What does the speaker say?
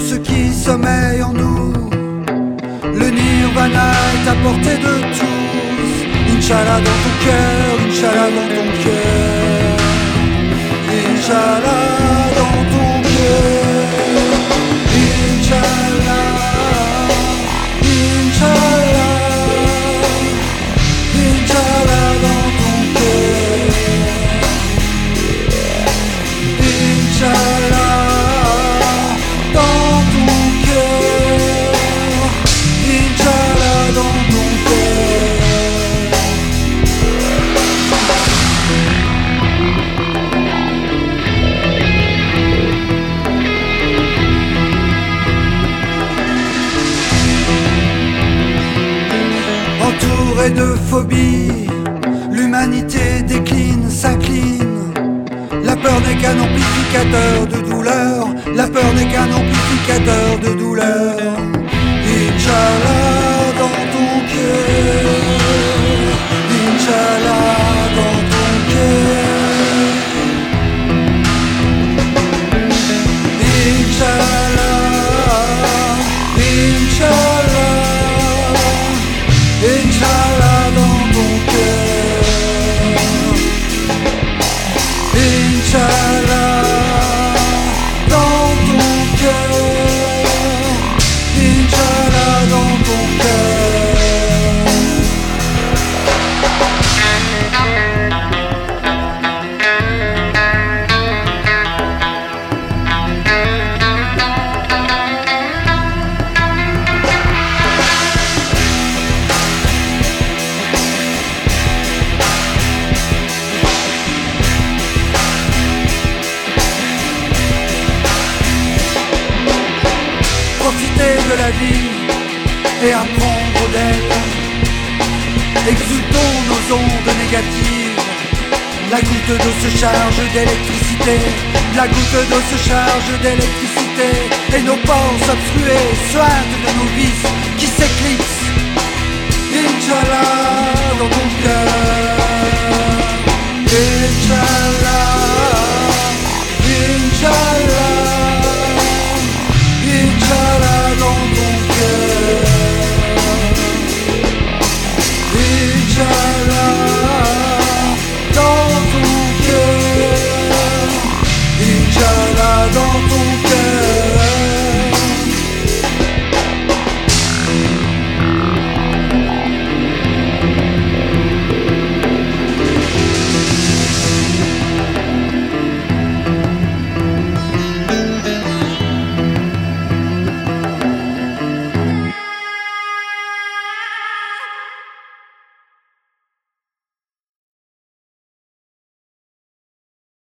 ce qui sommeille en nous. Le nirvana est à portée de tous. Inch'Allah dans ton cœur, Inch'Allah dans ton cœur. Inch'Allah. Amplificateur de douleur. La peur n'est qu'un amplificateur la vie et apprendre d'elle. Exultons nos ondes négatives. La goutte d'eau se charge d'électricité. La goutte d'eau se charge d'électricité. Et nos pores obstrués soignent de nos vies